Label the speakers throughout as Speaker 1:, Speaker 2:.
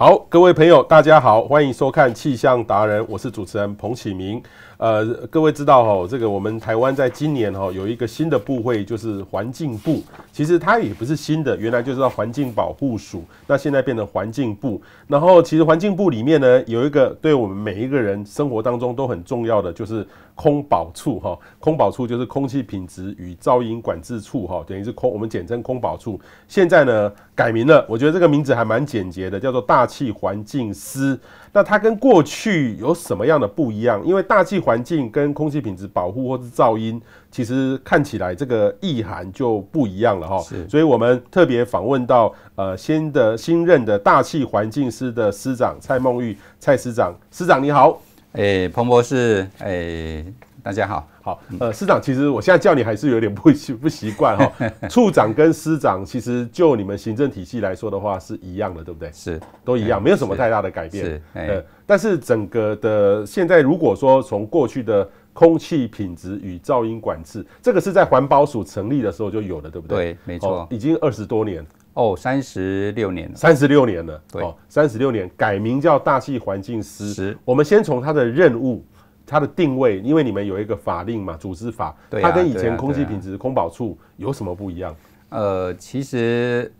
Speaker 1: 好，各位朋友，大家好，欢迎收看气象达人，我是主持人彭启明。呃，各位知道哈，这个我们台湾在今年哈有一个新的部会，就是环境部。其实它也不是新的，原来就是叫环境保护署，那现在变成环境部。然后其实环境部里面呢，有一个对我们每一个人生活当中都很重要的，就是空保处哈。空保处就是空气品质与噪音管制处哈，等于是空，我们简称空保处。现在呢改名了，我觉得这个名字还蛮简洁的，叫做大气环境司。那它跟过去有什么样的不一样？因为大气环境跟空气品质保护或是噪音，其实看起来这个意涵就不一样了哈。是，所以我们特别访问到呃新的新任的大气环境司的司长蔡梦玉蔡司长，司长你好。
Speaker 2: 哎、欸，彭博士，哎、欸。大家好，
Speaker 1: 好，呃，师长，其实我现在叫你还是有点不习不习惯哈。处长跟师长，其实就你们行政体系来说的话，是一样的，对不对？
Speaker 2: 是，
Speaker 1: 都一样，没有什么太大的改变。
Speaker 2: 是，
Speaker 1: 呃，但是整个的现在，如果说从过去的空气品质与噪音管制，这个是在环保署成立的时候就有的，对不对？
Speaker 2: 对，没错，
Speaker 1: 已经二十多年
Speaker 2: 哦，三十六年了，
Speaker 1: 三十六年了，对，三十六年改名叫大气环境司。我们先从它的任务。它的定位，因为你们有一个法令嘛，组织法，它跟以前空气品质空保处有什么不一样？
Speaker 2: 呃，其实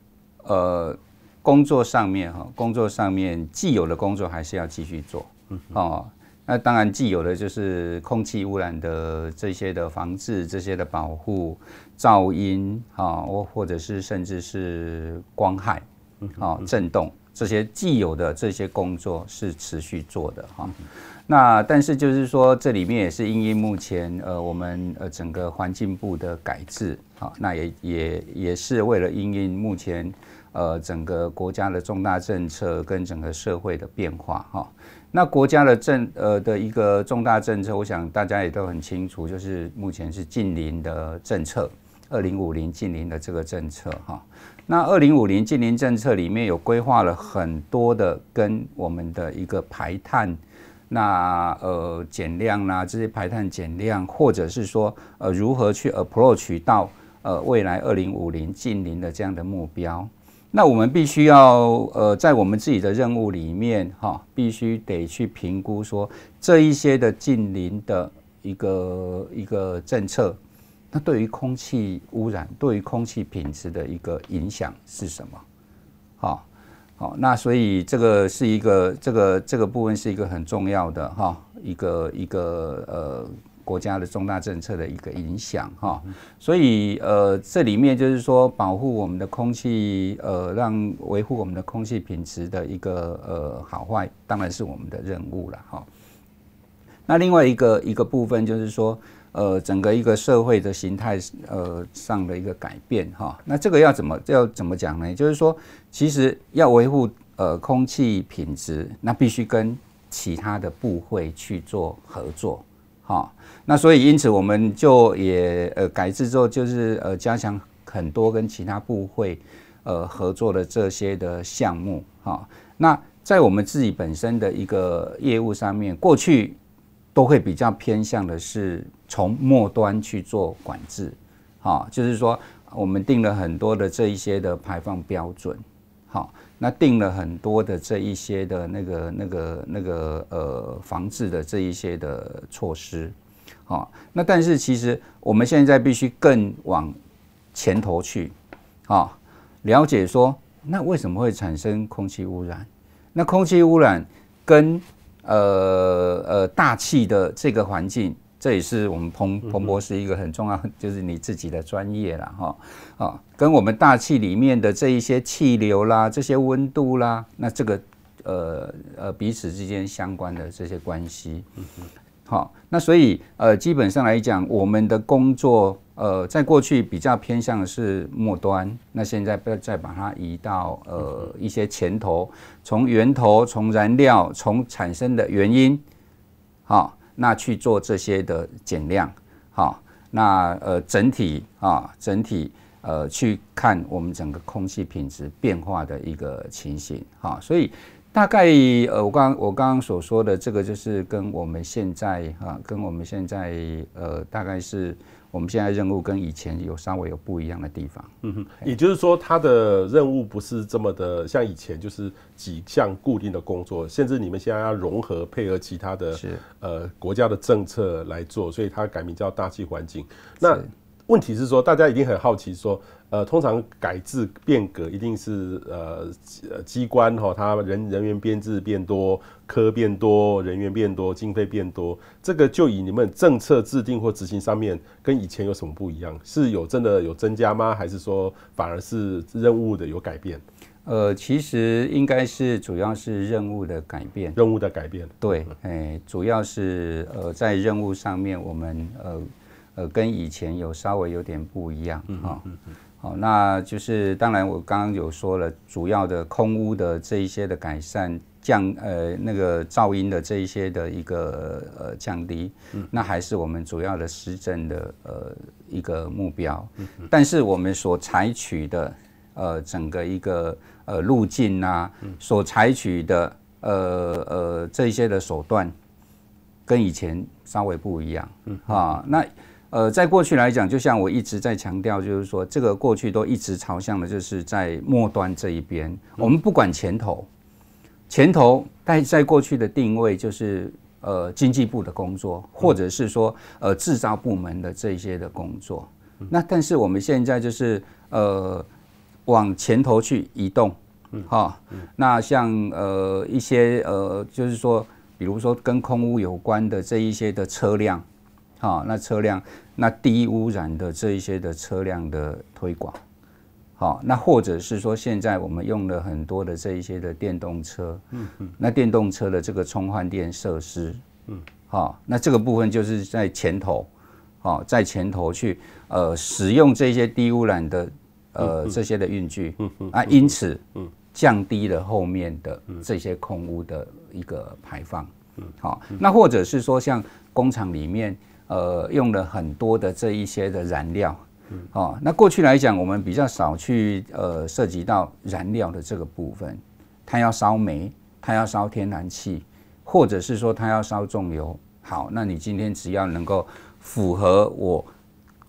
Speaker 2: 呃，工作上面哈，工作上面既有的工作还是要继续做，嗯哦，那当然既有的就是空气污染的这些的防治、这些的保护、噪音啊，或或者是甚至是光害，啊，震动这些既有的这些工作是持续做的哈。那但是就是说，这里面也是因应目前呃我们呃整个环境部的改制，啊，那也也也是为了因应目前呃整个国家的重大政策跟整个社会的变化哈。那国家的政呃的一个重大政策，我想大家也都很清楚，就是目前是近零的政策，二零五零近零的这个政策哈。那二零五零近零政策里面有规划了很多的跟我们的一个排碳。那呃减量啦，这些排碳减量，或者是说呃如何去 approach 到呃未来二零五零近零的这样的目标，那我们必须要呃在我们自己的任务里面哈，必须得去评估说这一些的近邻的一个一个政策，那对于空气污染、对于空气品质的一个影响是什么？好。好，那所以这个是一个这个这个部分是一个很重要的哈，一个一个呃国家的重大政策的一个影响哈，所以呃这里面就是说保护我们的空气呃让维护我们的空气品质的一个呃好坏，当然是我们的任务了哈。那另外一个一个部分就是说。呃，整个一个社会的形态呃上的一个改变哈，那这个要怎么要怎么讲呢？就是说，其实要维护呃空气品质，那必须跟其他的部会去做合作哈。那所以因此我们就也呃改制之后，就是呃加强很多跟其他部会呃合作的这些的项目哈。那在我们自己本身的一个业务上面，过去都会比较偏向的是。从末端去做管制，好，就是说我们定了很多的这一些的排放标准，好，那定了很多的这一些的那个那个那个呃防治的这一些的措施，好，那但是其实我们现在必须更往前头去，啊，了解说那为什么会产生空气污染？那空气污染跟呃呃大气的这个环境。这也是我们彭彭博士一个很重要，就是你自己的专业了哈啊，跟我们大气里面的这一些气流啦、这些温度啦，那这个呃呃彼此之间相关的这些关系，好，那所以呃基本上来讲，我们的工作呃在过去比较偏向的是末端，那现在不要再把它移到呃一些前头，从源头、从燃料、从产生的原因，好。那去做这些的减量，好，那呃整体啊整体呃去看我们整个空气品质变化的一个情形，哈，所以大概呃我刚我刚刚所说的这个就是跟我们现在啊跟我们现在呃大概是我们现在任务跟以前有稍微有不一样的地方。
Speaker 1: 嗯哼，也就是说，它的任务不是这么的像以前，就是几项固定的工作，甚至你们现在要融合配合其他的呃国家的政策来做，所以它改名叫大气环境。那问题是说，大家一定很好奇说。呃，通常改制变革一定是呃呃机关哈，它人人员编制变多，科变多，人员变多，经费变多。这个就以你们政策制定或执行上面跟以前有什么不一样？是有真的有增加吗？还是说反而是任务的有改变？
Speaker 2: 呃，其实应该是主要是任务的改变。
Speaker 1: 任务的改变，
Speaker 2: 对，哎，主要是呃在任务上面，我们呃呃跟以前有稍微有点不一样啊。嗯嗯嗯好，那就是当然，我刚刚有说了，主要的空屋的这一些的改善，降呃那个噪音的这一些的一个呃降低，嗯，那还是我们主要的施政的呃一个目标。嗯，但是我们所采取的呃整个一个呃路径啊，所采取的呃呃这一些的手段，跟以前稍微不一样。嗯啊，那。呃，在过去来讲，就像我一直在强调，就是说，这个过去都一直朝向的，就是在末端这一边。我们不管前头，前头在在过去的定位就是呃经济部的工作，或者是说呃制造部门的这些的工作。那但是我们现在就是呃往前头去移动，哈。那像呃一些呃就是说，比如说跟空污有关的这一些的车辆。好，那车辆那低污染的这一些的车辆的推广，好，那或者是说现在我们用了很多的这一些的电动车，嗯嗯，那电动车的这个充换电设施，嗯，好，那这个部分就是在前头，好，在前头去呃使用这些低污染的呃这些的运具，嗯嗯，啊，因此嗯降低了后面的这些空污的一个排放，嗯，好，那或者是说像工厂里面。呃，用了很多的这一些的燃料，嗯，哦，那过去来讲，我们比较少去呃涉及到燃料的这个部分，它要烧煤，它要烧天然气，或者是说它要烧重油。好，那你今天只要能够符合我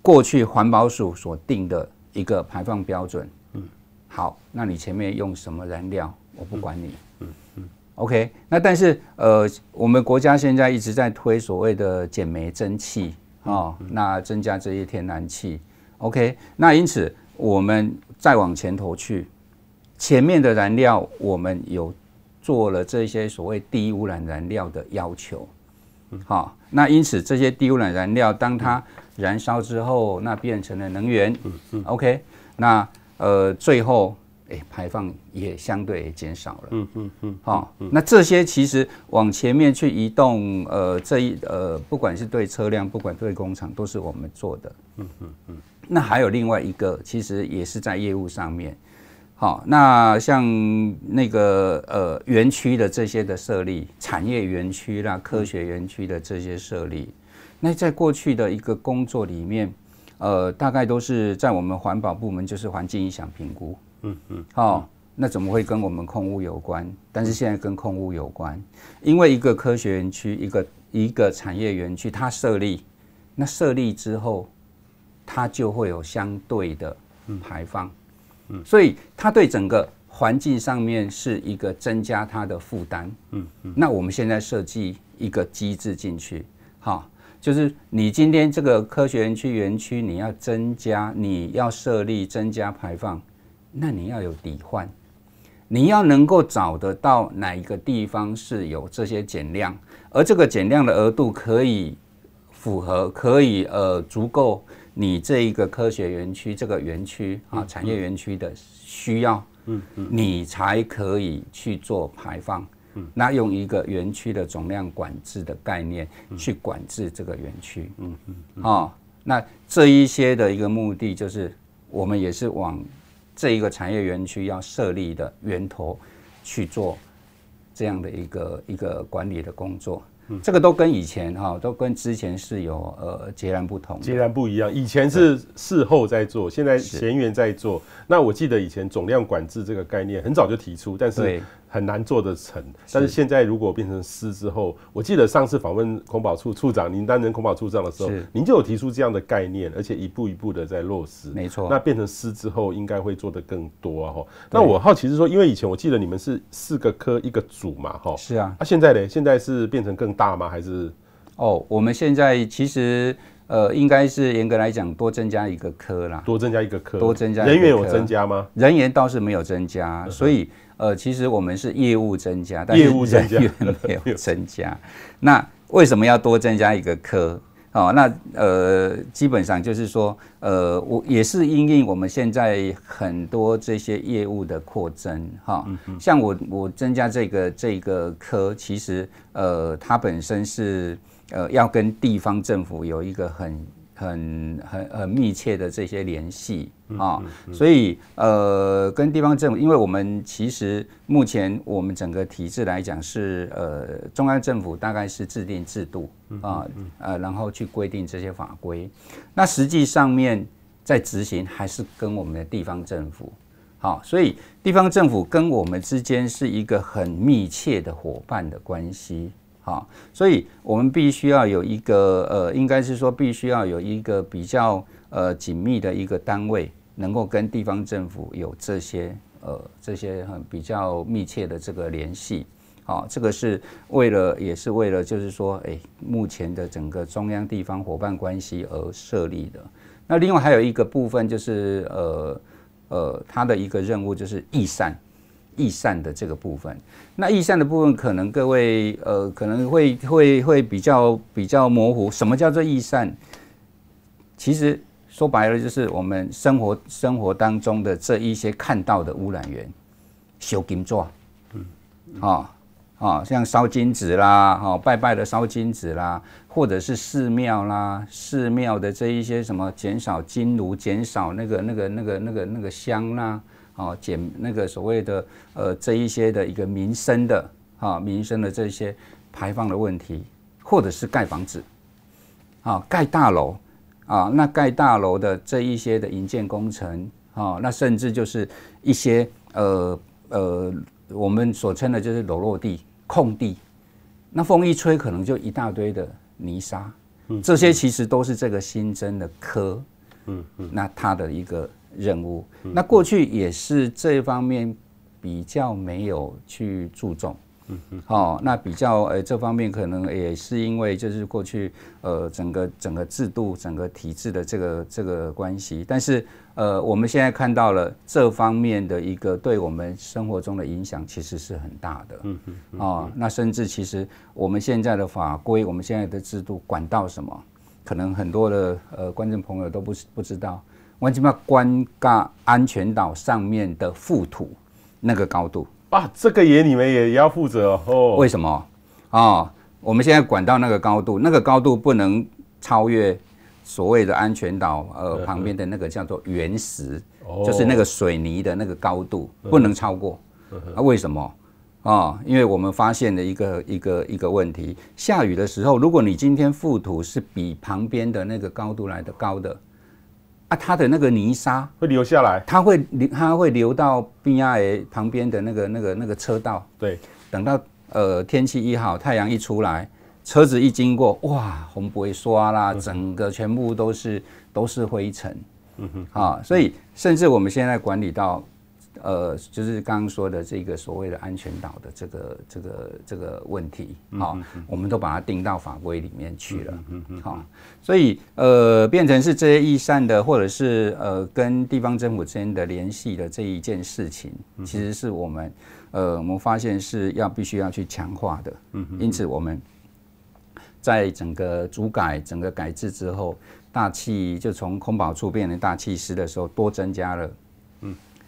Speaker 2: 过去环保署所定的一个排放标准，嗯，好，那你前面用什么燃料，我不管你。OK，那但是呃，我们国家现在一直在推所谓的减煤增气啊，那增加这些天然气。OK，那因此我们再往前头去，前面的燃料我们有做了这些所谓低污染燃料的要求。好，那因此这些低污染燃料当它燃烧之后，那变成了能源。嗯嗯 OK，那呃最后。哎，排放也相对也减少了。嗯嗯嗯。好，那这些其实往前面去移动，呃，这一呃，不管是对车辆，不管对工厂，都是我们做的。嗯嗯嗯。那还有另外一个，其实也是在业务上面。好，那像那个呃园区的这些的设立，产业园区啦、科学园区的这些设立，那在过去的一个工作里面，呃，大概都是在我们环保部门，就是环境影响评估。嗯嗯，好，那怎么会跟我们空污有关？但是现在跟空污有关，因为一个科学园区，一个一个产业园区，它设立，那设立之后，它就会有相对的排放，嗯，所以它对整个环境上面是一个增加它的负担，嗯嗯，那我们现在设计一个机制进去，好，就是你今天这个科学园区园区，你要增加，你要设立增加排放。那你要有抵换，你要能够找得到哪一个地方是有这些减量，而这个减量的额度可以符合，可以呃足够你这一个科学园区这个园区啊产业园区的需要，嗯嗯，你才可以去做排放。嗯，那用一个园区的总量管制的概念去管制这个园区，嗯嗯，啊，那这一些的一个目的就是我们也是往。这一个产业园区要设立的源头去做这样的一个一个管理的工作，嗯，这个都跟以前哈，都跟之前是有呃截然不同，
Speaker 1: 截然不一样。以前是事后在做，现在前缘在做。那我记得以前总量管制这个概念很早就提出，但是很难做得成。但是现在如果变成师之后，我记得上次访问孔保处处长，您担任孔保处长的时候，您就有提出这样的概念，而且一步一步的在落实。
Speaker 2: 没错。
Speaker 1: 那变成师之后，应该会做得更多啊。那我好奇是说，因为以前我记得你们是四个科一个组嘛，哈。
Speaker 2: 是啊。
Speaker 1: 那、啊、现在呢？现在是变成更大吗？还是？
Speaker 2: 哦，我们现在其实。呃，应该是严格来讲，多增加一个科啦，
Speaker 1: 多增加一个科，
Speaker 2: 多增加
Speaker 1: 人员有增加吗？
Speaker 2: 人员倒是没有增加，所以呃，其实我们是业务增加，但是人员没 有增加。那为什么要多增加一个科？哦，那呃，基本上就是说，呃，我也是因应我们现在很多这些业务的扩增，哈，像我我增加这个这个科，其实呃，它本身是。呃，要跟地方政府有一个很、很、很、很密切的这些联系啊，所以呃，跟地方政府，因为我们其实目前我们整个体制来讲是呃，中央政府大概是制定制度啊，呃，然后去规定这些法规，那实际上面在执行还是跟我们的地方政府。好，所以地方政府跟我们之间是一个很密切的伙伴的关系。好，所以我们必须要有一个呃，应该是说必须要有一个比较呃紧密的一个单位，能够跟地方政府有这些呃这些很比较密切的这个联系。好，这个是为了也是为了就是说，哎，目前的整个中央地方伙伴关系而设立的。那另外还有一个部分就是呃呃，它的一个任务就是义散。义散的这个部分，那易散的部分可能各位呃可能会会会比较比较模糊。什么叫做易散？其实说白了就是我们生活生活当中的这一些看到的污染源，烧金座，嗯，啊啊，像烧金纸啦，哈，拜拜的烧金纸啦，或者是寺庙啦，寺庙的这一些什么减少金炉，减少那个那个那个那个那个香啦。哦，减那个所谓的呃这一些的一个民生的啊民生的这些排放的问题，或者是盖房子，啊盖大楼啊那盖大楼的这一些的营建工程啊，那甚至就是一些呃呃我们所称的就是裸露地空地，那风一吹可能就一大堆的泥沙，这些其实都是这个新增的科，嗯嗯，那它的一个。任务，那过去也是这方面比较没有去注重，嗯嗯，哦，那比较呃这方面可能也是因为就是过去呃整个整个制度整个体制的这个这个关系，但是呃我们现在看到了这方面的一个对我们生活中的影响其实是很大的，嗯嗯，哦，那甚至其实我们现在的法规，我们现在的制度管到什么，可能很多的呃观众朋友都不不知道。完全要关嘎安全岛上面的覆土那个高度
Speaker 1: 啊，这个也你们也也要负责哦。
Speaker 2: 为什么啊、哦？我们现在管到那个高度，那个高度不能超越所谓的安全岛呃旁边的那个叫做原石，就是那个水泥的那个高度不能超过。啊，为什么啊、哦？因为我们发现了一个一个一个问题，下雨的时候，如果你今天覆土是比旁边的那个高度来的高的。啊，它的那个泥沙
Speaker 1: 会流下来，
Speaker 2: 它会流，它会流到 B R A 旁边的那个、那个、那个车道。
Speaker 1: 对，等
Speaker 2: 到呃天气一好，太阳一出来，车子一经过，哇，红不会刷啦，整个全部都是都是灰尘。嗯哼，啊，所以甚至我们现在管理到。呃，就是刚刚说的这个所谓的安全岛的这个这个这个问题，好，我们都把它定到法规里面去了，好，所以呃，变成是这些义散的，或者是呃，跟地方政府之间的联系的这一件事情，其实是我们呃，我们发现是要必须要去强化的，因此我们在整个主改、整个改制之后，大气就从空保处变成大气师的时候，多增加了。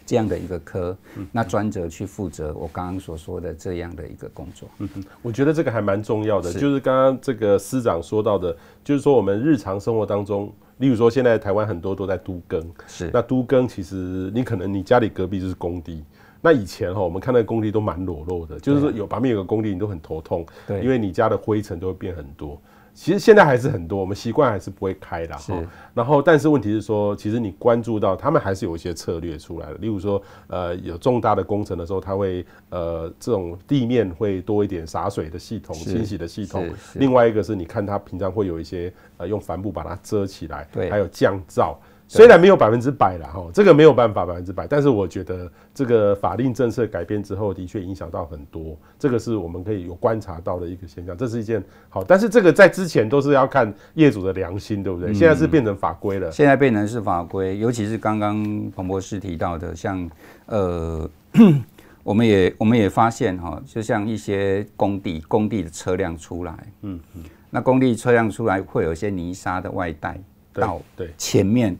Speaker 2: 这样的一个科，那专责去负责我刚刚所说的这样的一个工作。
Speaker 1: 嗯嗯，我觉得这个还蛮重要的，是就是刚刚这个司长说到的，就是说我们日常生活当中，例如说现在台湾很多都在都更，是那都更其实你可能你家里隔壁就是工地，那以前哈我们看那个工地都蛮裸露的，就是说有旁边有个工地你都很头痛，对，因为你家的灰尘都会变很多。其实现在还是很多，我们习惯还是不会开的哈。然后，但是问题是说，其实你关注到他们还是有一些策略出来的，例如说，呃，有重大的工程的时候，他会呃这种地面会多一点洒水的系统、清洗的系统。另外一个是你看他平常会有一些呃用帆布把它遮起来，对，还有降噪。虽然没有百分之百了哈，这个没有办法百分之百，但是我觉得这个法令政策改变之后，的确影响到很多，这个是我们可以有观察到的一个现象，这是一件好。但是这个在之前都是要看业主的良心，对不对？现在是变成法规了，
Speaker 2: 现在变成是法规，尤其是刚刚彭博士提到的，像呃，我们也我们也发现哈，就像一些工地工地的车辆出来，嗯嗯，那工地车辆出来会有一些泥沙的外带。到对。前面，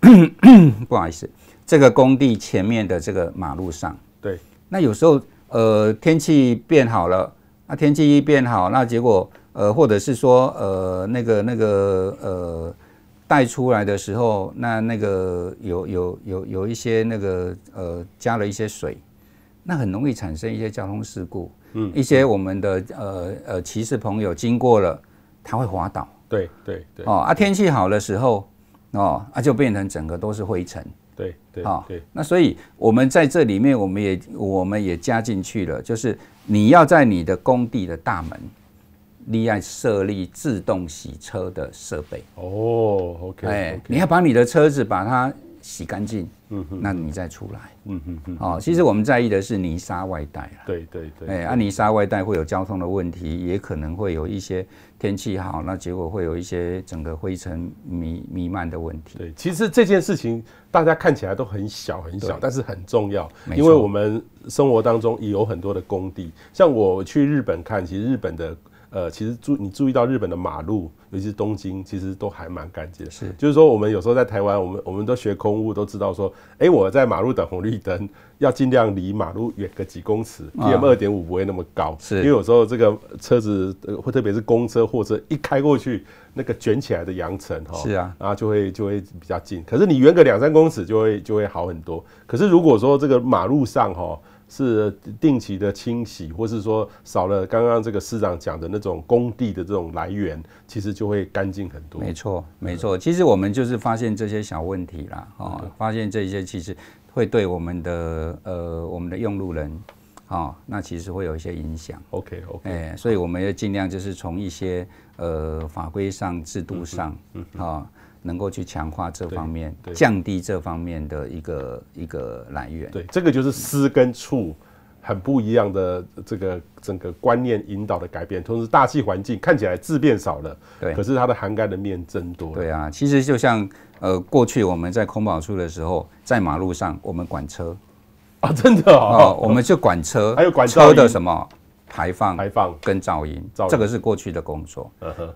Speaker 2: 不好意思，这个工地前面的这个马路上，
Speaker 1: 对，
Speaker 2: 那有时候呃天气变好了，那天气一变好，那结果呃或者是说呃那个那个呃带出来的时候，那那个有有有有一些那个呃加了一些水，那很容易产生一些交通事故，嗯，一些我们的呃呃骑士朋友经过了，他会滑倒。
Speaker 1: 对对对
Speaker 2: 哦啊，天气好的时候哦啊，就变成整个都是灰尘。
Speaker 1: 对对啊，对。
Speaker 2: 那所以我们在这里面，我们也我们也加进去了，就是你要在你的工地的大门，立案设立自动洗车的设备。
Speaker 1: 哦，OK，
Speaker 2: 哎，你要把你的车子把它洗干净。嗯哼，那你再出来，嗯哼哼，哦，其实我们在意的是泥沙外带了，
Speaker 1: 对对对，
Speaker 2: 哎，啊，泥沙外带会有交通的问题，也可能会有一些天气好，那结果会有一些整个灰尘弥弥漫的问题。
Speaker 1: 对，其实这件事情大家看起来都很小很小，但是很重要，因为我们生活当中也有很多的工地，像我去日本看，其实日本的。呃，其实注你注意到日本的马路，尤其是东京，其实都还蛮干净的。是，就是说我们有时候在台湾，我们我们都学空污，都知道说，哎、欸，我在马路等红绿灯，要尽量离马路远个几公尺，PM 二点五不会那么高。是，因为有时候这个车子，或特别是公车、货车一开过去，那个卷起来的扬尘哈，是啊，然后就会就会比较近。可是你远个两三公尺，就会就会好很多。可是如果说这个马路上哈。是定期的清洗，或是说少了刚刚这个市长讲的那种工地的这种来源，其实就会干净很多。
Speaker 2: 没错，没错。其实我们就是发现这些小问题啦，啊，发现这些其实会对我们的呃我们的用路人啊，那其实会有一些影响。
Speaker 1: OK OK，
Speaker 2: 哎，所以我们要尽量就是从一些呃法规上、制度上啊。能够去强化这方面，降低这方面的一个一个来源。
Speaker 1: 对，这个就是私跟处很不一样的这个整个观念引导的改变。同时，大气环境看起来字变少了，对，可是它的涵盖的面增多了。
Speaker 2: 对啊，其实就像呃，过去我们在空保处的时候，在马路上我们管车
Speaker 1: 啊，真的哦，
Speaker 2: 我们就管车，
Speaker 1: 还有管
Speaker 2: 车的什么排放、
Speaker 1: 排放
Speaker 2: 跟噪音，这个是过去的工作。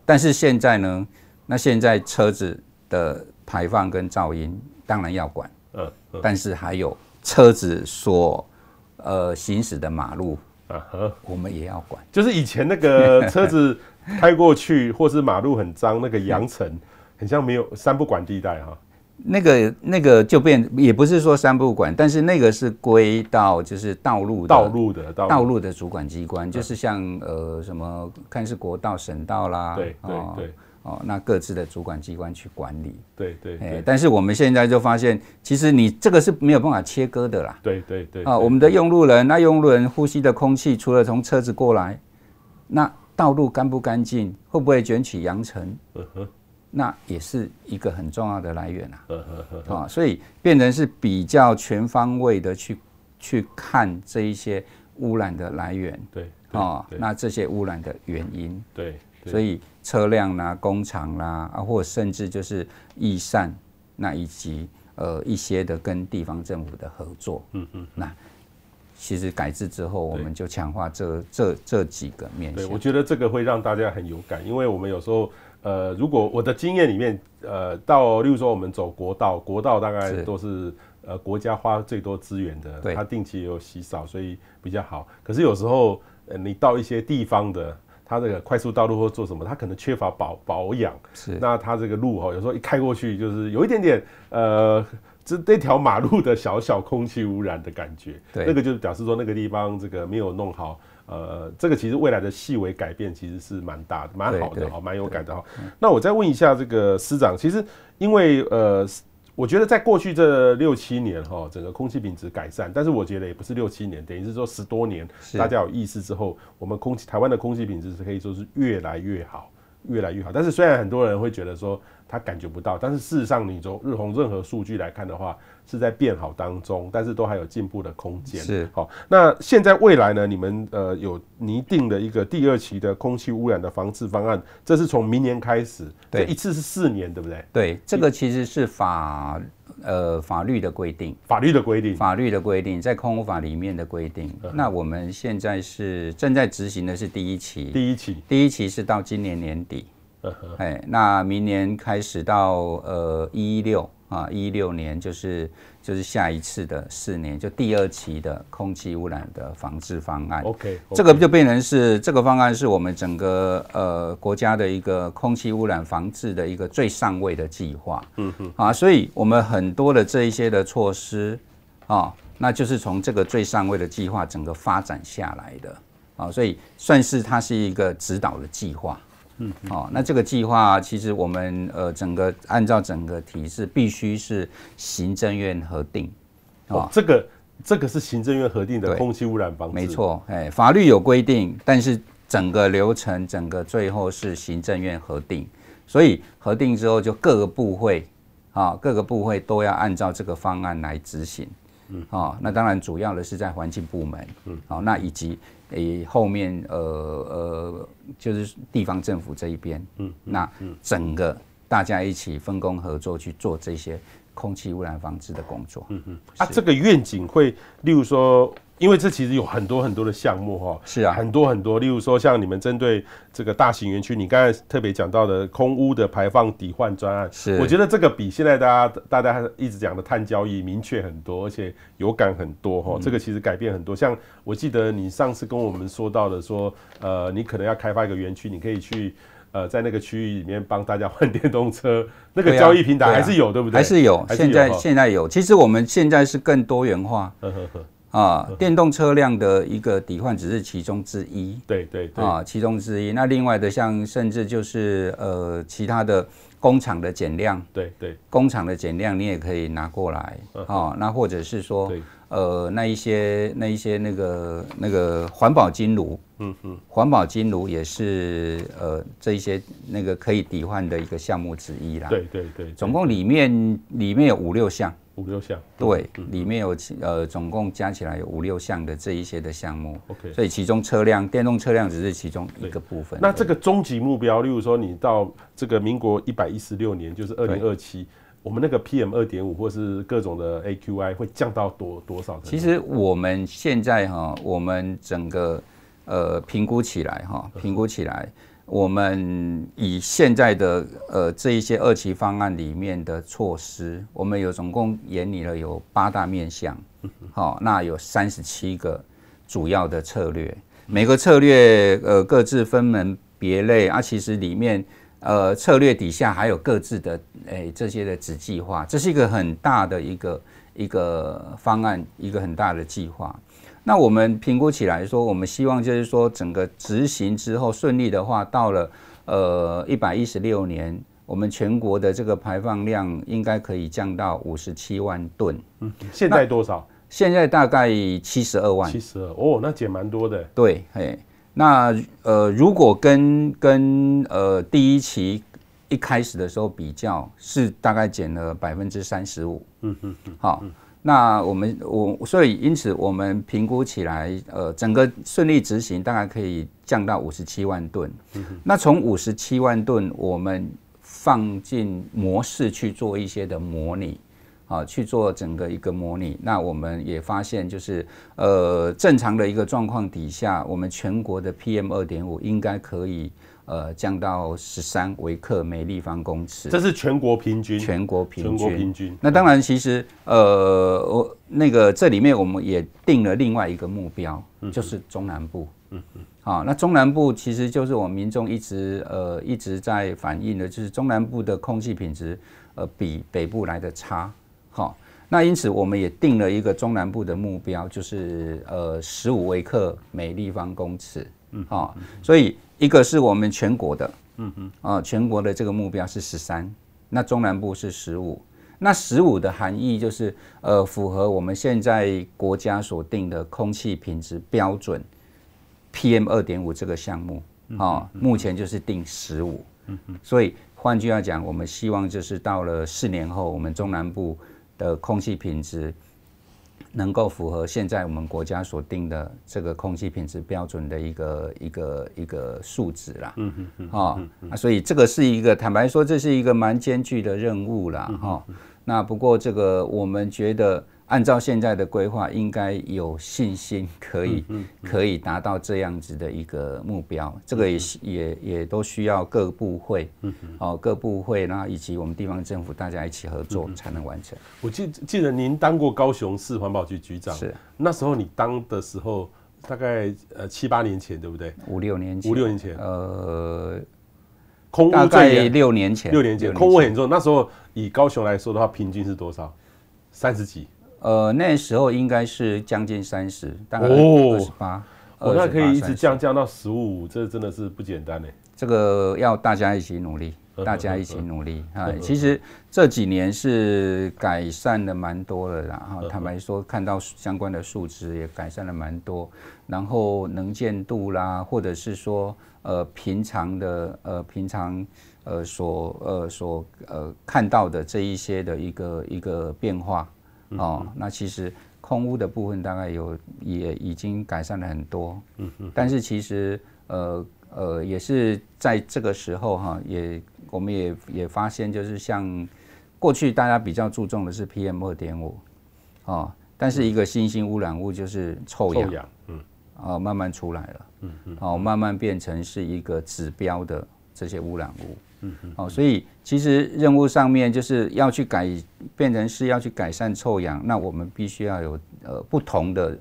Speaker 2: 但是现在呢，那现在车子。的排放跟噪音当然要管，嗯，但是还有车子所呃行驶的马路，啊我们也要管。
Speaker 1: 就是以前那个 车子开过去，或是马路很脏，那个扬尘 很像没有三不管地带哈。
Speaker 2: 那个那个就变，也不是说三不管，但是那个是归到就是道路
Speaker 1: 道路的
Speaker 2: 道路的主管机关，就是像呃什么看是国道、省道啦，
Speaker 1: 对对对。
Speaker 2: 哦，那各自的主管机关去管理，
Speaker 1: 对对，哎，
Speaker 2: 但是我们现在就发现，其实你这个是没有办法切割的啦。
Speaker 1: 对对对。
Speaker 2: 啊，我们的用路人，那用路人呼吸的空气，除了从车子过来，那道路干不干净，会不会卷起扬尘？嗯哼，那也是一个很重要的来源啊。嗯哼，啊，所以变成是比较全方位的去去看这一些污染的来源。对。啊，那这些污染的原因。对。所以车辆啦、工厂啦啊，或者甚至就是易散，那以及呃一些的跟地方政府的合作，嗯嗯，那其实改制之后，我们就强化这这这几个面向。
Speaker 1: 对，我觉得这个会让大家很有感，因为我们有时候呃，如果我的经验里面，呃，到例如说我们走国道，国道大概都是呃国家花最多资源的，对，它定期有洗扫，所以比较好。可是有时候呃，你到一些地方的。它这个快速道路或做什么，它可能缺乏保保养，是那它这个路哈，有时候一开过去就是有一点点呃，这这条马路的小小空气污染的感觉，对，那个就是表示说那个地方这个没有弄好呃，这个其实未来的细微改变其实是蛮大的，蛮好的哈，蛮有感的哈。
Speaker 2: 对
Speaker 1: 那我再问一下这个司长，其实因为呃。我觉得在过去这六七年哈，整个空气品质改善，但是我觉得也不是六七年，等于是说十多年，大家有意识之后，我们空气台湾的空气品质是可以说是越来越好，越来越好。但是虽然很多人会觉得说他感觉不到，但是事实上你从日红任何数据来看的话，是在变好当中，但是都还有进步的空间。
Speaker 2: 是
Speaker 1: 好，那现在未来呢？你们呃有拟定的一个第二期的空气污染的防治方案，这是从明年开始，对，一次是四年，对不对？
Speaker 2: 对，这个其实是法呃法律的规定，
Speaker 1: 法律的规定，
Speaker 2: 法律的规定，在空污法里面的规定。那我们现在是正在执行的是第一期，
Speaker 1: 第一期，
Speaker 2: 第一期是到今年年底，哎，那明年开始到呃一一六。啊，一六年就是就是下一次的四年，就第二期的空气污染的防治方案。
Speaker 1: OK，, okay.
Speaker 2: 这个就变成是这个方案是我们整个呃国家的一个空气污染防治的一个最上位的计划。嗯哼，啊，所以我们很多的这一些的措施啊，那就是从这个最上位的计划整个发展下来的啊，所以算是它是一个指导的计划。嗯，好，那这个计划其实我们呃整个按照整个体制必须是行政院核定，
Speaker 1: 哦，这个这个是行政院核定的空气污染防治，
Speaker 2: 没错，哎，法律有规定，但是整个流程整个最后是行政院核定，所以核定之后就各个部会啊各个部会都要按照这个方案来执行，嗯，啊，那当然主要的是在环境部门，嗯，好，那以及。诶，后面呃呃，就是地方政府这一边，嗯，那整个大家一起分工合作去做这些空气污染防治的工作，嗯嗯，
Speaker 1: 啊，这个愿景会，例如说。因为这其实有很多很多的项目哈，
Speaker 2: 是啊，
Speaker 1: 很多很多，例如说像你们针对这个大型园区，你刚才特别讲到的空屋的排放抵换专案，
Speaker 2: 是，
Speaker 1: 我觉得这个比现在大家大家一直讲的碳交易明确很多，而且有感很多哈，这个其实改变很多。像我记得你上次跟我们说到的说，呃，你可能要开发一个园区，你可以去呃在那个区域里面帮大家换电动车，那个交易平台还是有，对不对？
Speaker 2: 还是有，现在现在有。其实我们现在是更多元化。啊，电动车辆的一个抵换只是其中之一，
Speaker 1: 对对对，
Speaker 2: 啊，其中之一。那另外的像甚至就是呃其他的工厂的减量，
Speaker 1: 对对，
Speaker 2: 工厂的减量你也可以拿过来，啊，那或者是说呃那一些那一些那个那个环保金炉，嗯嗯，环保金炉也是呃这一些那个可以抵换的一个项目之一啦，
Speaker 1: 对对对，
Speaker 2: 总共里面里面有五六项。
Speaker 1: 五六项，
Speaker 2: 对，里面有呃，总共加起来有五六项的这一些的项目。
Speaker 1: OK，
Speaker 2: 所以其中车辆电动车辆只是其中一个部分。
Speaker 1: 那这个终极目标，例如说你到这个民国一百一十六年，就是二零二七，我们那个 PM 二点五或是各种的 AQI 会降到多多少？
Speaker 2: 其实我们现在哈，我们整个呃评估起来哈，评估起来。我们以现在的呃这一些二期方案里面的措施，我们有总共研拟了有八大面向，好，那有三十七个主要的策略，每个策略呃各自分门别类啊，其实里面呃策略底下还有各自的诶这些的子计划，这是一个很大的一个一个方案，一个很大的计划。那我们评估起来说，我们希望就是说，整个执行之后顺利的话，到了呃一百一十六年，我们全国的这个排放量应该可以降到五十七万吨。
Speaker 1: 嗯，现在多少？
Speaker 2: 现在大概七十二万。
Speaker 1: 七十二哦，那减蛮多的。
Speaker 2: 对，嘿，那呃，如果跟跟呃第一期一开始的时候比较，是大概减了百分之三十五。嗯嗯嗯，好。那我们我所以因此我们评估起来，呃，整个顺利执行大概可以降到五十七万吨。嗯、那从五十七万吨，我们放进模式去做一些的模拟，啊，去做整个一个模拟。那我们也发现，就是呃正常的一个状况底下，我们全国的 PM 二点五应该可以。呃，降到十三微克每立方公尺，
Speaker 1: 这是全国平均。
Speaker 2: 全国平均，
Speaker 1: 全国平均。
Speaker 2: 那当然，其实呃，我那个这里面我们也定了另外一个目标，嗯、就是中南部。嗯嗯哼。好，那中南部其实就是我们民众一直呃一直在反映的，就是中南部的空气品质呃比北部来的差。好，那因此我们也定了一个中南部的目标，就是呃十五微克每立方公尺，嗯，好，所以一个是我们全国的，嗯嗯，啊，全国的这个目标是十三，那中南部是十五，那十五的含义就是呃符合我们现在国家所定的空气品质标准，PM 二点五这个项目，啊，目前就是定十五，嗯嗯，所以换句话讲，我们希望就是到了四年后，我们中南部。的空气品质能够符合现在我们国家所定的这个空气品质标准的一个一个一个数值啦，嗯嗯嗯，啊，所以这个是一个坦白说，这是一个蛮艰巨的任务啦，哈。那不过这个我们觉得。按照现在的规划，应该有信心可以可以达到这样子的一个目标。这个也也也都需要各部会，哦，各部会，然后以及我们地方政府大家一起合作才能完成。
Speaker 1: 我记记得您当过高雄市环保局局长，是那时候你当的时候，大概呃七八年前，对不对？
Speaker 2: 五六年前，
Speaker 1: 五六年前，
Speaker 2: 呃，空污大概六年前，
Speaker 1: 六年前空污很重。那时候以高雄来说的话，平均是多少？三十几。
Speaker 2: 呃，那时候应该是将近三十，大概二十八，
Speaker 1: 哦，那可以一直降降到十五，这真的是不简单呢。
Speaker 2: 这个要大家一起努力，大家一起努力啊！其实这几年是改善的蛮多了，然后坦白说，看到相关的数值也改善了蛮多，然后能见度啦，或者是说呃平常的呃平常呃所呃所呃看到的这一些的一个一个变化。哦，那其实空污的部分大概有也已经改善了很多，嗯嗯，但是其实呃呃也是在这个时候哈，也我们也也发现就是像过去大家比较注重的是 PM 二点五，哦，但是一个新兴污染物就是臭氧，嗯，啊慢慢出来了，嗯嗯，哦慢慢变成是一个指标的这些污染物。嗯，哦，所以其实任务上面就是要去改，变成是要去改善臭氧，那我们必须要有呃不同的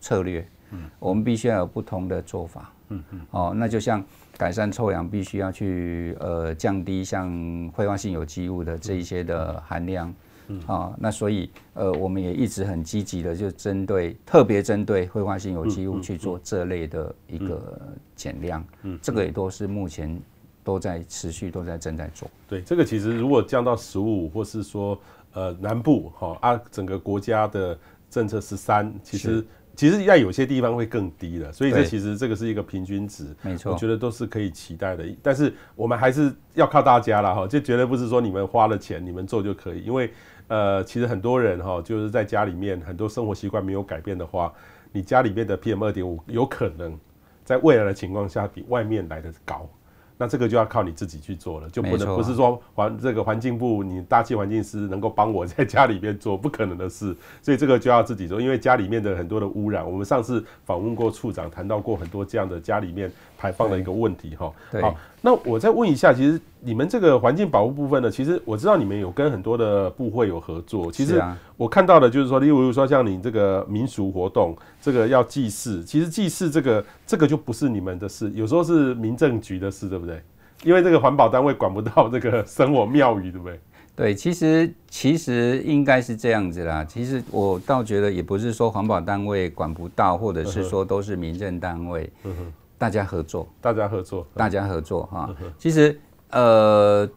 Speaker 2: 策略，嗯，我们必须要有不同的做法，嗯嗯，哦，那就像改善臭氧，必须要去呃降低像挥发性有机物的这一些的含量，嗯，啊，那所以呃我们也一直很积极的就针对特别针对挥发性有机物去做这类的一个减量，嗯，这个也都是目前。都在持续，都在正在做。
Speaker 1: 对，这个其实如果降到十五，或是说呃南部哈啊，整个国家的政策十三，其实其实在有些地方会更低了。所以这其实这个是一个平均值，没错，我觉得都是可以期待的。但是我们还是要靠大家了哈，就绝对不是说你们花了钱你们做就可以，因为呃其实很多人哈就是在家里面很多生活习惯没有改变的话，你家里面的 PM 二点五有可能在未来的情况下比外面来的高。那这个就要靠你自己去做了，就不能不是说环这个环境部你大气环境师能够帮我在家里面做，不可能的事，所以这个就要自己做，因为家里面的很多的污染，我们上次访问过处长，谈到过很多这样的家里面排放的一个问题哈。好，那我再问一下，其实你们这个环境保护部分呢，其实我知道你们有跟很多的部会有合作，其实我看到的就是说，例如说像你这个民俗活动，这个要祭祀，其实祭祀这个这个就不是你们的事，有时候是民政局的事，对不对？因为这个环保单位管不到这个生活庙宇，对不对？
Speaker 2: 对，其实其实应该是这样子啦。其实我倒觉得也不是说环保单位管不到，或者是说都是民政单位，嗯哼，大家合作，
Speaker 1: 大家合作，
Speaker 2: 大家合作哈。其实呃，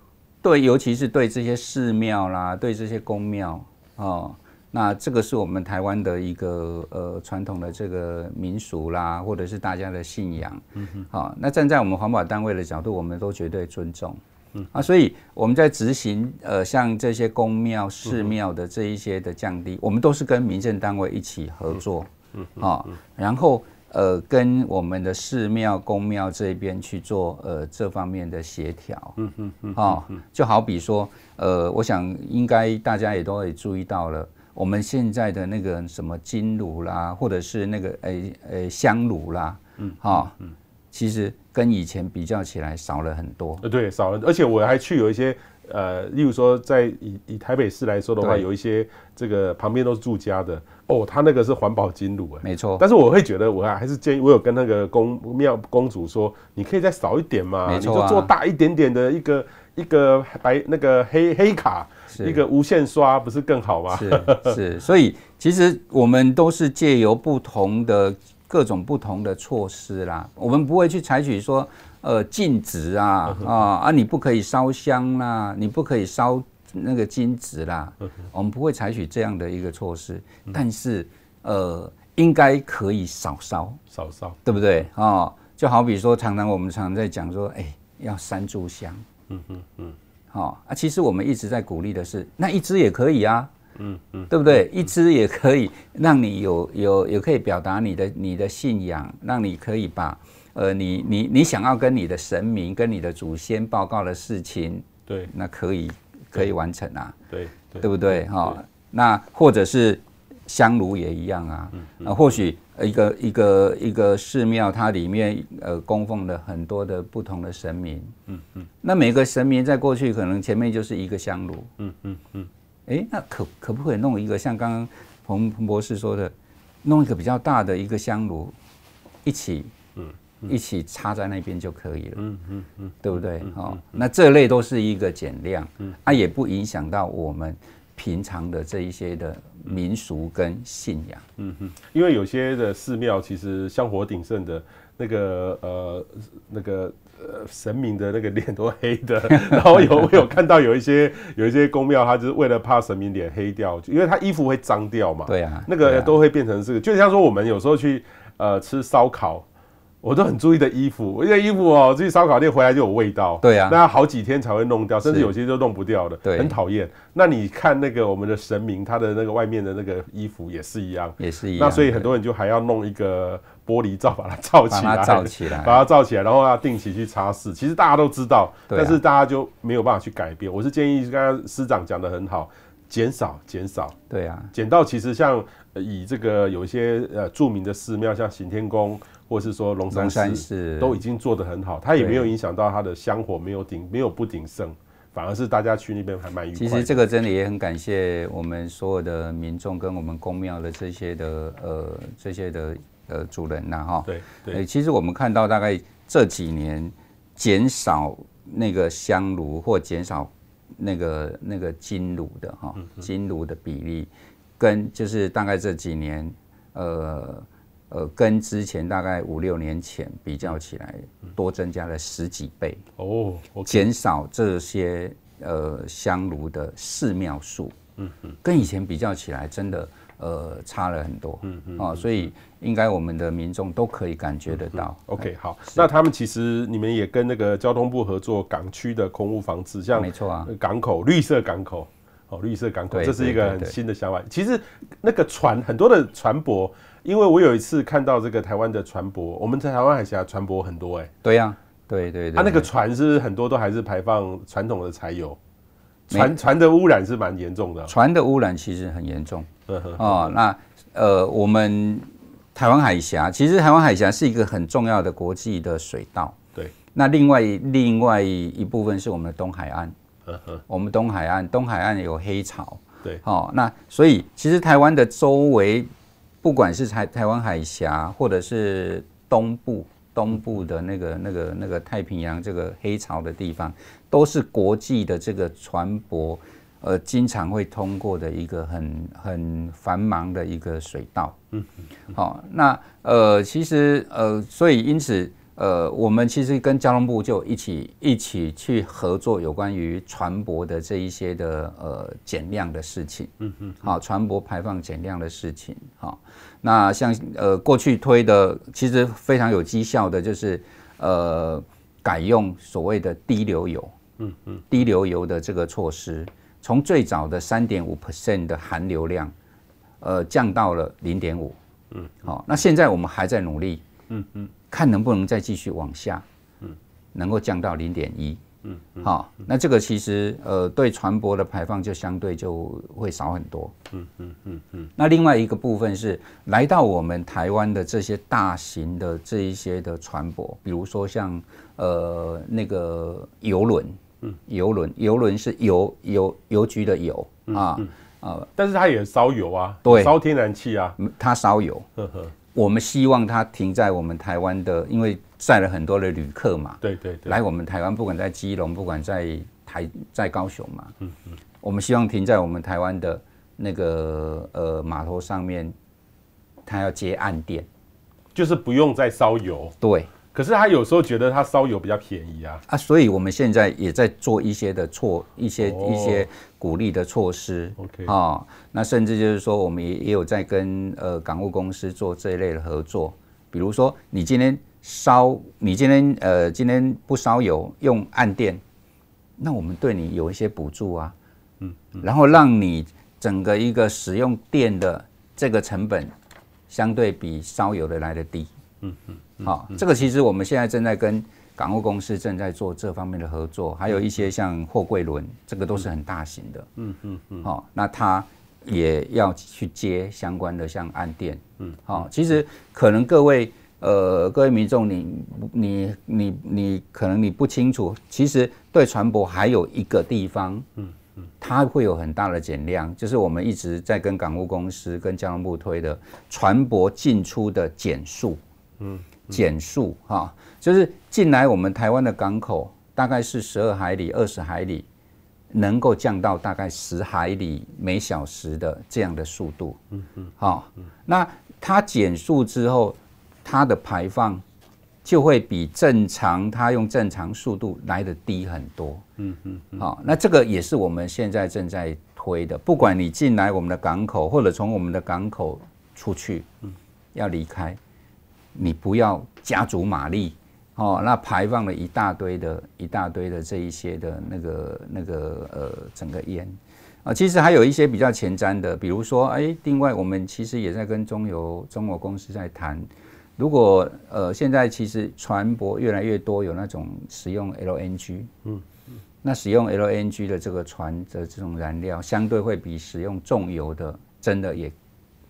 Speaker 2: 对，尤其是对这些寺庙啦，对这些公庙哦。那这个是我们台湾的一个呃传统的这个民俗啦，或者是大家的信仰，嗯哼，好，那站在我们环保单位的角度，我们都绝对尊重，嗯。啊，所以我们在执行呃像这些公庙、寺庙的这一些的降低，我们都是跟民政单位一起合作，嗯啊，然后呃跟我们的寺庙、公庙这边去做呃这方面的协调，嗯嗯嗯，啊，就好比说呃，我想应该大家也都会注意到了。我们现在的那个什么金炉啦，或者是那个诶诶香炉啦，嗯，哈，嗯，其实跟以前比较起来少了很多。
Speaker 1: 呃，对，少了，而且我还去有一些呃，例如说在以以台北市来说的话，有一些这个旁边都是住家的哦，他那个是环保金炉哎，
Speaker 2: 没错。
Speaker 1: 但是我会觉得，我还是建议，我有跟那个公庙公主说，你可以再少一点嘛，你就做大一点点的一个一个白那个黑黑卡，一个无限刷，不是更好吗？
Speaker 2: 是是，所以其实我们都是借由不同的各种不同的措施啦，我们不会去采取说。呃，禁止啊啊啊！你不可以烧香啦，你不可以烧那个金纸啦。我们不会采取这样的一个措施，但是呃，应该可以少烧，
Speaker 1: 少烧，
Speaker 2: 对不对啊？就好比说，常常我们常常在讲说，哎，要三炷香。嗯嗯嗯。好啊，其实我们一直在鼓励的是，那一支也可以啊。嗯嗯，对不对？一支也可以让你有有也可以表达你的你的信仰，让你可以把。呃，你你你想要跟你的神明、跟你的祖先报告的事情，
Speaker 1: 对，
Speaker 2: 那可以可以完成啊，
Speaker 1: 对，
Speaker 2: 对，对不对？哈，那或者是香炉也一样啊，那或许一个一个一个寺庙，它里面呃供奉了很多的不同的神明，嗯嗯，那每个神明在过去可能前面就是一个香炉，嗯嗯嗯，哎，那可可不可以弄一个像刚刚彭彭博士说的，弄一个比较大的一个香炉一起，嗯。一起插在那边就可以了，嗯嗯嗯，对不对？哦，那这类都是一个减量，嗯，啊，也不影响到我们平常的这一些的民俗跟信仰，嗯
Speaker 1: 嗯，因为有些的寺庙其实香火鼎盛的那个呃那个呃神明的那个脸都黑的，然后有我有看到有一些有一些宫庙，他就是为了怕神明脸黑掉，因为他衣服会脏掉嘛，
Speaker 2: 对啊，
Speaker 1: 那个都会变成这个，就像说我们有时候去呃吃烧烤。我都很注意的衣服，我这衣服哦，去烧烤店回来就有味道。
Speaker 2: 对啊，
Speaker 1: 那要好几天才会弄掉，甚至有些都弄不掉的，对，很讨厌。那你看那个我们的神明，他的那个外面的那个衣服也是一样，
Speaker 2: 也是一样。
Speaker 1: 那所以很多人就还要弄一个玻璃罩把它罩起来，
Speaker 2: 罩起来，
Speaker 1: 把它罩起来，然后要定期去擦拭。其实大家都知道，但是大家就没有办法去改变。我是建议刚刚师长讲的很好，减少，减少。
Speaker 2: 对啊，
Speaker 1: 减到其实像以这个有一些呃著名的寺庙，像行天宫。或是说龙山寺都已经做得很好，它也没有影响到它的香火没有鼎没有不鼎盛，反而是大家去那边还蛮愉快。
Speaker 2: 其实这个真的也很感谢我们所有的民众跟我们公庙的这些的呃这些的呃主人呐哈。对对，其实我们看到大概这几年减少那个香炉或减少那个那个金炉的哈金炉的比例，跟就是大概这几年呃。呃，跟之前大概五六年前比较起来，多增加了十几倍。哦，减少这些呃香炉的寺庙数，嗯嗯，跟以前比较起来，真的呃差了很多，嗯嗯，啊，所以应该我们的民众都可以感觉得到。
Speaker 1: OK，好，那他们其实你们也跟那个交通部合作港区的空污防治，像没错啊，港口绿色港口，哦，绿色港口，这是一个很新的想法。其实那个船很多的船舶。因为我有一次看到这个台湾的船舶，我们在台湾海峡船舶很多哎、欸。
Speaker 2: 对呀、啊，对对对。
Speaker 1: 它、啊、那个船是很多都还是排放传统的柴油，船船的污染是蛮严重的。
Speaker 2: 船的污染其实很严重。哦，那呃，我们台湾海峡其实台湾海峡是一个很重要的国际的水道。对。那另外另外一部分是我们的东海岸。我们东海岸东海岸有黑潮。对。哦，那所以其实台湾的周围。不管是台台湾海峡，或者是东部东部的那个那个那个太平洋这个黑潮的地方，都是国际的这个船舶，呃，经常会通过的一个很很繁忙的一个水道。嗯，好，那呃，其实呃，所以因此。呃，我们其实跟交通部就一起一起去合作，有关于船舶的这一些的呃减量的事情。嗯嗯。好，船舶排放减量的事情。好，那像呃过去推的，其实非常有绩效的，就是呃改用所谓的低流油。嗯嗯。低流油的这个措施，从最早的三点五 percent 的含硫量，呃降到了零点五。嗯。好，那现在我们还在努力。嗯嗯。看能不能再继续往下，嗯，能够降到零点一，嗯，好，那这个其实呃对船舶的排放就相对就会少很多，嗯嗯嗯嗯。那另外一个部分是来到我们台湾的这些大型的这一些的船舶，比如说像呃那个游轮，嗯，油轮，油轮是邮邮邮局的邮啊。嗯。
Speaker 1: 呃，但是它也烧油啊，
Speaker 2: 对，
Speaker 1: 烧天然气啊，
Speaker 2: 它烧油。呵呵，我们希望它停在我们台湾的，因为载了很多的旅客嘛，
Speaker 1: 对对对，
Speaker 2: 来我们台湾，不管在基隆，不管在台，在高雄嘛，嗯嗯，我们希望停在我们台湾的那个呃码头上面，它要接岸电，
Speaker 1: 就是不用再烧油，
Speaker 2: 对。
Speaker 1: 可是他有时候觉得他烧油比较便宜啊，
Speaker 2: 啊，所以我们现在也在做一些的措一些、哦、一些鼓励的措施，OK。啊、哦，那甚至就是说我们也也有在跟呃港务公司做这一类的合作，比如说你今天烧你今天呃今天不烧油用暗电，那我们对你有一些补助啊，嗯，嗯，然后让你整个一个使用电的这个成本相对比烧油的来的低，嗯嗯。好，这个其实我们现在正在跟港务公司正在做这方面的合作，还有一些像货柜轮，这个都是很大型的。嗯嗯嗯。好，那他也要去接相关的像岸电。嗯。好，其实可能各位呃各位民众，你你你你可能你不清楚，其实对船舶还有一个地方，嗯嗯，它会有很大的减量，就是我们一直在跟港务公司跟交通部推的船舶进出的减速。嗯。减速哈，就是进来我们台湾的港口大概是十二海里、二十海里，能够降到大概十海里每小时的这样的速度。嗯嗯，好，那它减速之后，它的排放就会比正常它用正常速度来的低很多。嗯嗯，好，那这个也是我们现在正在推的，不管你进来我们的港口，或者从我们的港口出去，要离开。你不要加足马力哦，那排放了一大堆的、一大堆的这一些的那个、那个呃，整个烟啊，其实还有一些比较前瞻的，比如说，哎，另外我们其实也在跟中油、中国公司在谈，如果呃现在其实船舶越来越多有那种使用 LNG，嗯，那使用 LNG 的这个船的这种燃料，相对会比使用重油的真的也。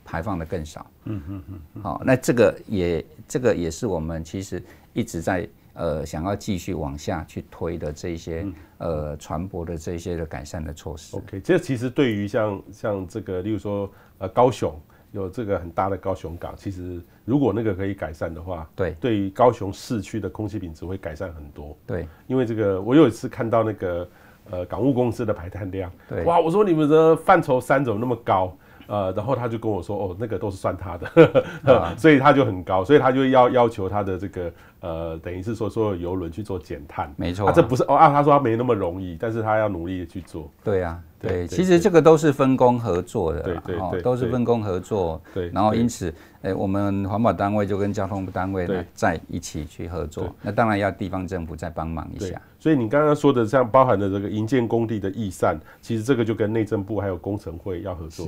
Speaker 2: 排放的更少，嗯嗯嗯，好，那这个也这个也是我们其实一直在呃想要继续往下去推的这些呃船舶的这些的改善的措施。
Speaker 1: OK，这其实对于像像这个，例如说呃高雄有这个很大的高雄港，其实如果那个可以改善的话，
Speaker 2: 对，
Speaker 1: 对于高雄市区的空气品质会改善很多。
Speaker 2: 对，
Speaker 1: 因为这个我有一次看到那个呃港务公司的排碳量，
Speaker 2: 对，
Speaker 1: 哇，我说你们的范畴三怎么那么高？呃，然后他就跟我说，哦，那个都是算他的，呵呵啊、所以他就很高，所以他就要要求他的这个呃，等于是说所有游轮去做减碳，
Speaker 2: 没错、啊，
Speaker 1: 啊、这不是哦啊，他说他没那么容易，但是他要努力的去做。
Speaker 2: 对啊，对，其实这个都是分工合作的，
Speaker 1: 对对对，对，
Speaker 2: 都是分工合作。对，然后因此，哎，我们环保单位就跟交通部单位呢在一起去合作，那当然要地方政府再帮忙一下。
Speaker 1: 所以你刚刚说的像包含的这个营建工地的易散，其实这个就跟内政部还有工程会要合作。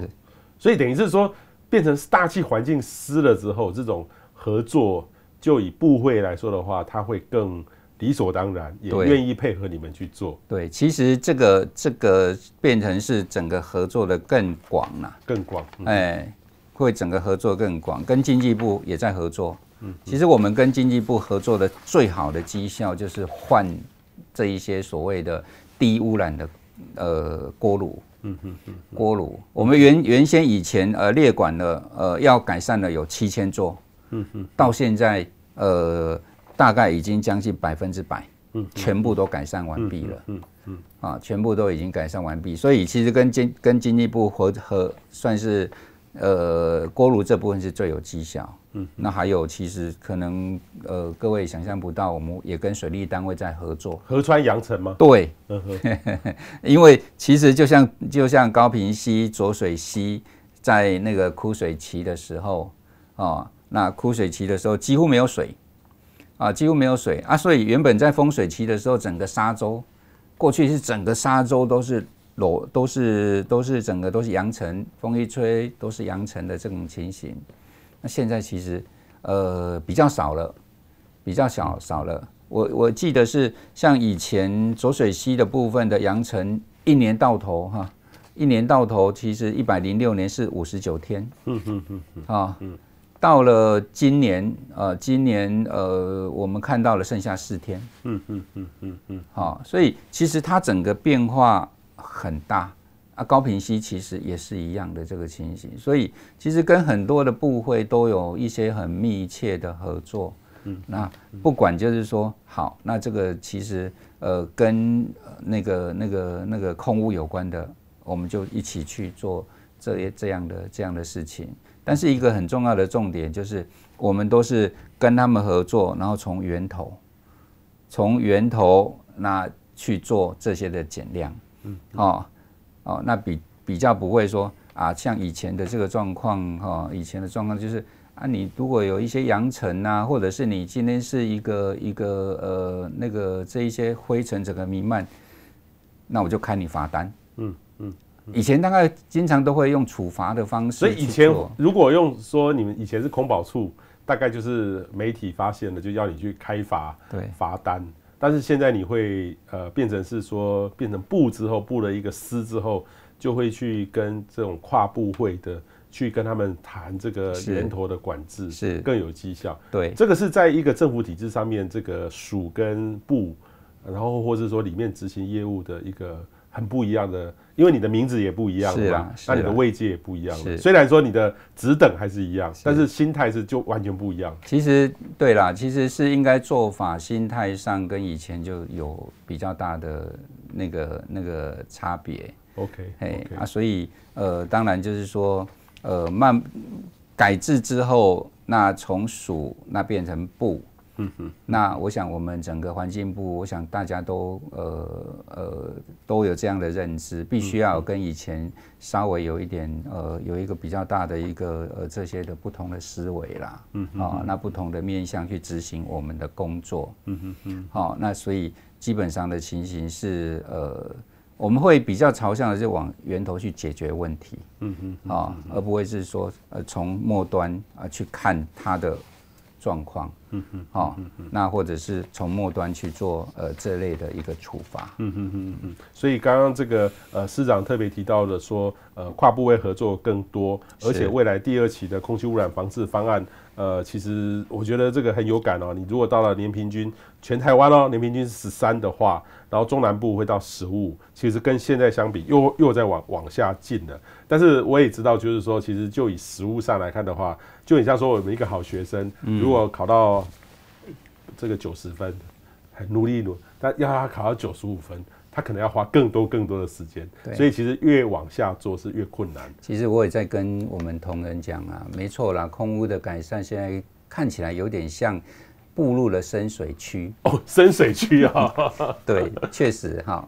Speaker 1: 所以等于是说，变成大气环境湿了之后，这种合作就以部会来说的话，它会更理所当然，也愿意配合你们去做。
Speaker 2: 对，其实这个这个变成是整个合作的更广了，
Speaker 1: 更广。
Speaker 2: 哎，会整个合作更广，跟经济部也在合作。嗯，其实我们跟经济部合作的最好的绩效就是换这一些所谓的低污染的呃锅炉。嗯嗯嗯，锅炉，我们原原先以前呃列管的呃要改善的有七千座，嗯嗯，到现在呃大概已经将近百分之百，嗯，全部都改善完毕了，嗯嗯，啊，全部都已经改善完毕，所以其实跟经跟经济部合合算是呃锅炉这部分是最有绩效。嗯，那还有，其实可能呃，各位想象不到，我们也跟水利单位在合作。
Speaker 1: 河川扬尘吗？
Speaker 2: 对，嗯，因为其实就像就像高平溪、浊水溪在那个枯水期的时候啊，那枯水期的时候几乎没有水啊，几乎没有水啊，所以原本在丰水期的时候，整个沙洲过去是整个沙洲都是裸，都是都是整个都是扬尘，风一吹都是扬尘的这种情形。那现在其实，呃，比较少了，比较少少了。我我记得是像以前浊水溪的部分的扬尘，一年到头哈，一年到头其实一百零六年是五十九天，嗯嗯嗯嗯啊，到了今年，呃，今年呃，我们看到了剩下四天，
Speaker 1: 嗯嗯嗯嗯嗯，
Speaker 2: 好，所以其实它整个变化很大啊。高屏溪其实也是一样的这个情形，所以其实跟很多的部会都有一些很密切的合作。嗯，那不管就是说好，那这个其实呃跟那个那个那个空屋有关的，我们就一起去做这这样的这样的事情。但是一个很重要的重点就是，我们都是跟他们合作，然后从源头，从源头那去做这些的减量，嗯，哦哦，那比比较不会说啊，像以前的这个状况哈，以前的状况就是啊，你如果有一些扬尘呐，或者是你今天是一个一个呃那个这一些灰尘整个弥漫，那我就开你罚单，嗯嗯。以前大概经常都会用处罚的方式，
Speaker 1: 所以以前如果用说你们以前是空保处，大概就是媒体发现了就要你去开罚，
Speaker 2: 对，
Speaker 1: 罚单。但是现在你会呃变成是说变成部之后布了一个司之后，就会去跟这种跨部会的去跟他们谈这个源头的管制，
Speaker 2: 是
Speaker 1: 更有绩效。
Speaker 2: 对，
Speaker 1: 这个是在一个政府体制上面，这个署跟部，然后或者说里面执行业务的一个。很不一样的，因为你的名字也不一样，
Speaker 2: 是啊，
Speaker 1: 那你的位阶也不一样。是，虽然说你的职等还是一样，但是心态是就完全不一样。
Speaker 2: 其实对啦，其实是应该做法心态上跟以前就有比较大的那个那个差别。
Speaker 1: OK，
Speaker 2: 哎啊，所以呃，当然就是说呃，慢改制之后，那从属那变成部。嗯哼，那我想我们整个环境部，我想大家都呃呃都有这样的认知，必须要跟以前稍微有一点呃有一个比较大的一个呃这些的不同的思维啦，嗯啊，那不同的面向去执行我们的工作，嗯哼嗯，好，那所以基本上的情形是呃我们会比较朝向的是往源头去解决问题，嗯哼，啊，而不会是说呃从末端啊去看它的。状况，嗯嗯，好，那或者是从末端去做呃这类的一个处罚，嗯嗯嗯
Speaker 1: 嗯，所以刚刚这个呃市长特别提到的说，呃跨部位合作更多，而且未来第二期的空气污染防治方案。呃，其实我觉得这个很有感哦。你如果到了年平均全台湾哦，年平均是十三的话，然后中南部会到十五，其实跟现在相比又又在往往下进了。但是我也知道，就是说，其实就以实物上来看的话，就很像说我们一个好学生，如果考到这个九十分，很努力努，但要他考到九十五分。他可能要花更多更多的时间，所以其实越往下做是越困难。
Speaker 2: 其实我也在跟我们同仁讲啊，没错啦，空屋的改善现在看起来有点像步入了深水区
Speaker 1: 哦，深水区啊，
Speaker 2: 对，确实哈，哦，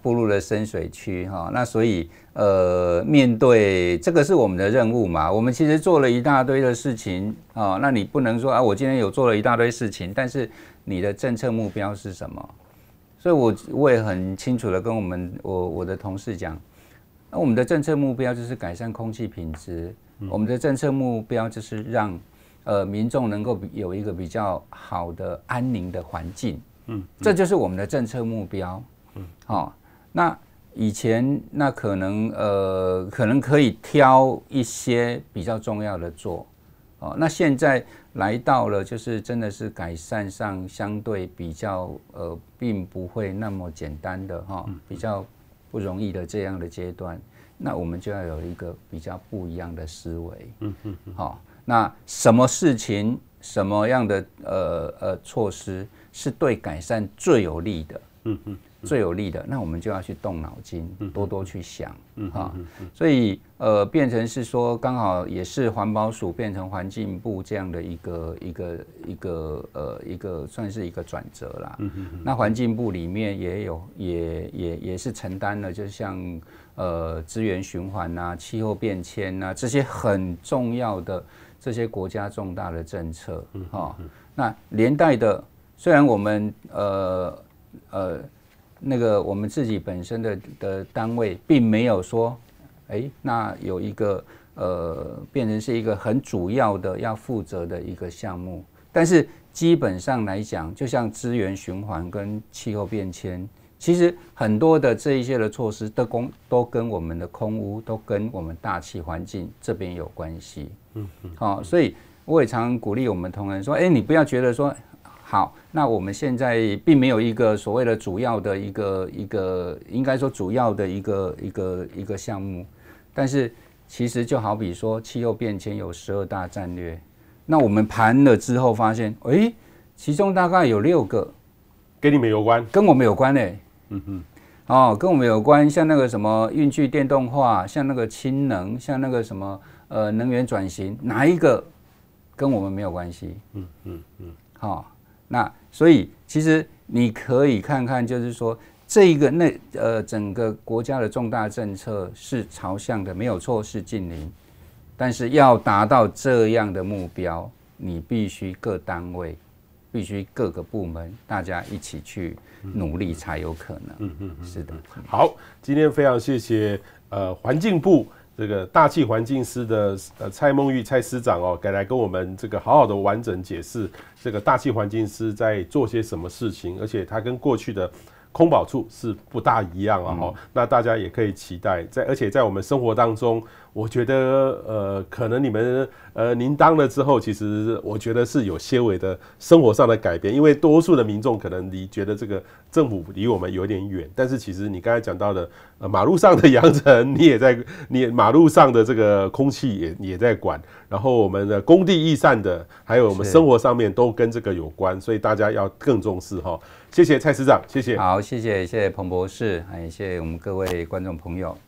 Speaker 2: 步入了深水区哈，那所以呃，面对这个是我们的任务嘛，我们其实做了一大堆的事情啊，那你不能说啊，我今天有做了一大堆事情，但是你的政策目标是什么？所以我，我我也很清楚的跟我们我我的同事讲，那我们的政策目标就是改善空气品质，我们的政策目标就是让呃民众能够有一个比较好的安宁的环境，嗯，这就是我们的政策目标，嗯，好，那以前那可能呃可能可以挑一些比较重要的做，哦，那现在。来到了，就是真的是改善上相对比较呃，并不会那么简单的哈，比较不容易的这样的阶段，那我们就要有一个比较不一样的思维，嗯嗯，好，那什么事情，什么样的呃呃措施是对改善最有利的，嗯嗯。最有利的，那我们就要去动脑筋，多多去想，哈。所以呃，变成是说，刚好也是环保署变成环境部这样的一个一个一个呃一个算是一个转折啦。那环境部里面也有也也也是承担了，就像呃资源循环呐、气候变迁呐这些很重要的这些国家重大的政策，哈。那连带的，虽然我们呃呃。那个我们自己本身的的单位并没有说，哎，那有一个呃，变成是一个很主要的要负责的一个项目。但是基本上来讲，就像资源循环跟气候变迁，其实很多的这一些的措施都跟都跟我们的空污，都跟我们大气环境这边有关系。嗯嗯。好，所以我也常鼓励我们同仁说，哎，你不要觉得说，好，那我们现在并没有一个所谓的主要的一个一个，应该说主要的一个一个一个项目，但是其实就好比说气候变迁有十二大战略，那我们盘了之后发现，哎，其中大概有六个
Speaker 1: 跟你们有关，
Speaker 2: 跟我们有关呢。
Speaker 1: 嗯哼。
Speaker 2: 哦，跟我们有关，像那个什么运具电动化，像那个氢能，像那个什么呃能源转型，哪一个跟我们没有关系？嗯嗯嗯。好、哦，那所以其实你可以看看，就是说这一个那呃整个国家的重大政策是朝向的，没有错，是近邻，但是要达到这样的目标，你必须各单位。必须各个部门大家一起去努力才有可能。嗯嗯，是的。
Speaker 1: 好，今天非常谢谢呃环境部这个大气环境司的呃蔡梦玉蔡司长哦，来跟我们这个好好的完整解释这个大气环境司在做些什么事情，而且它跟过去的。空保处是不大一样啊，哈，那大家也可以期待在，而且在我们生活当中，我觉得呃，可能你们呃，您当了之后，其实我觉得是有些微的生活上的改变，因为多数的民众可能离觉得这个政府离我们有点远，但是其实你刚才讲到的呃，马路上的扬尘，你也在，你也马路上的这个空气也也在管，然后我们的工地易散的，还有我们生活上面都跟这个有关，所以大家要更重视哈。谢谢蔡市长，谢谢。
Speaker 2: 好，谢谢谢谢彭博士，还谢谢我们各位观众朋友。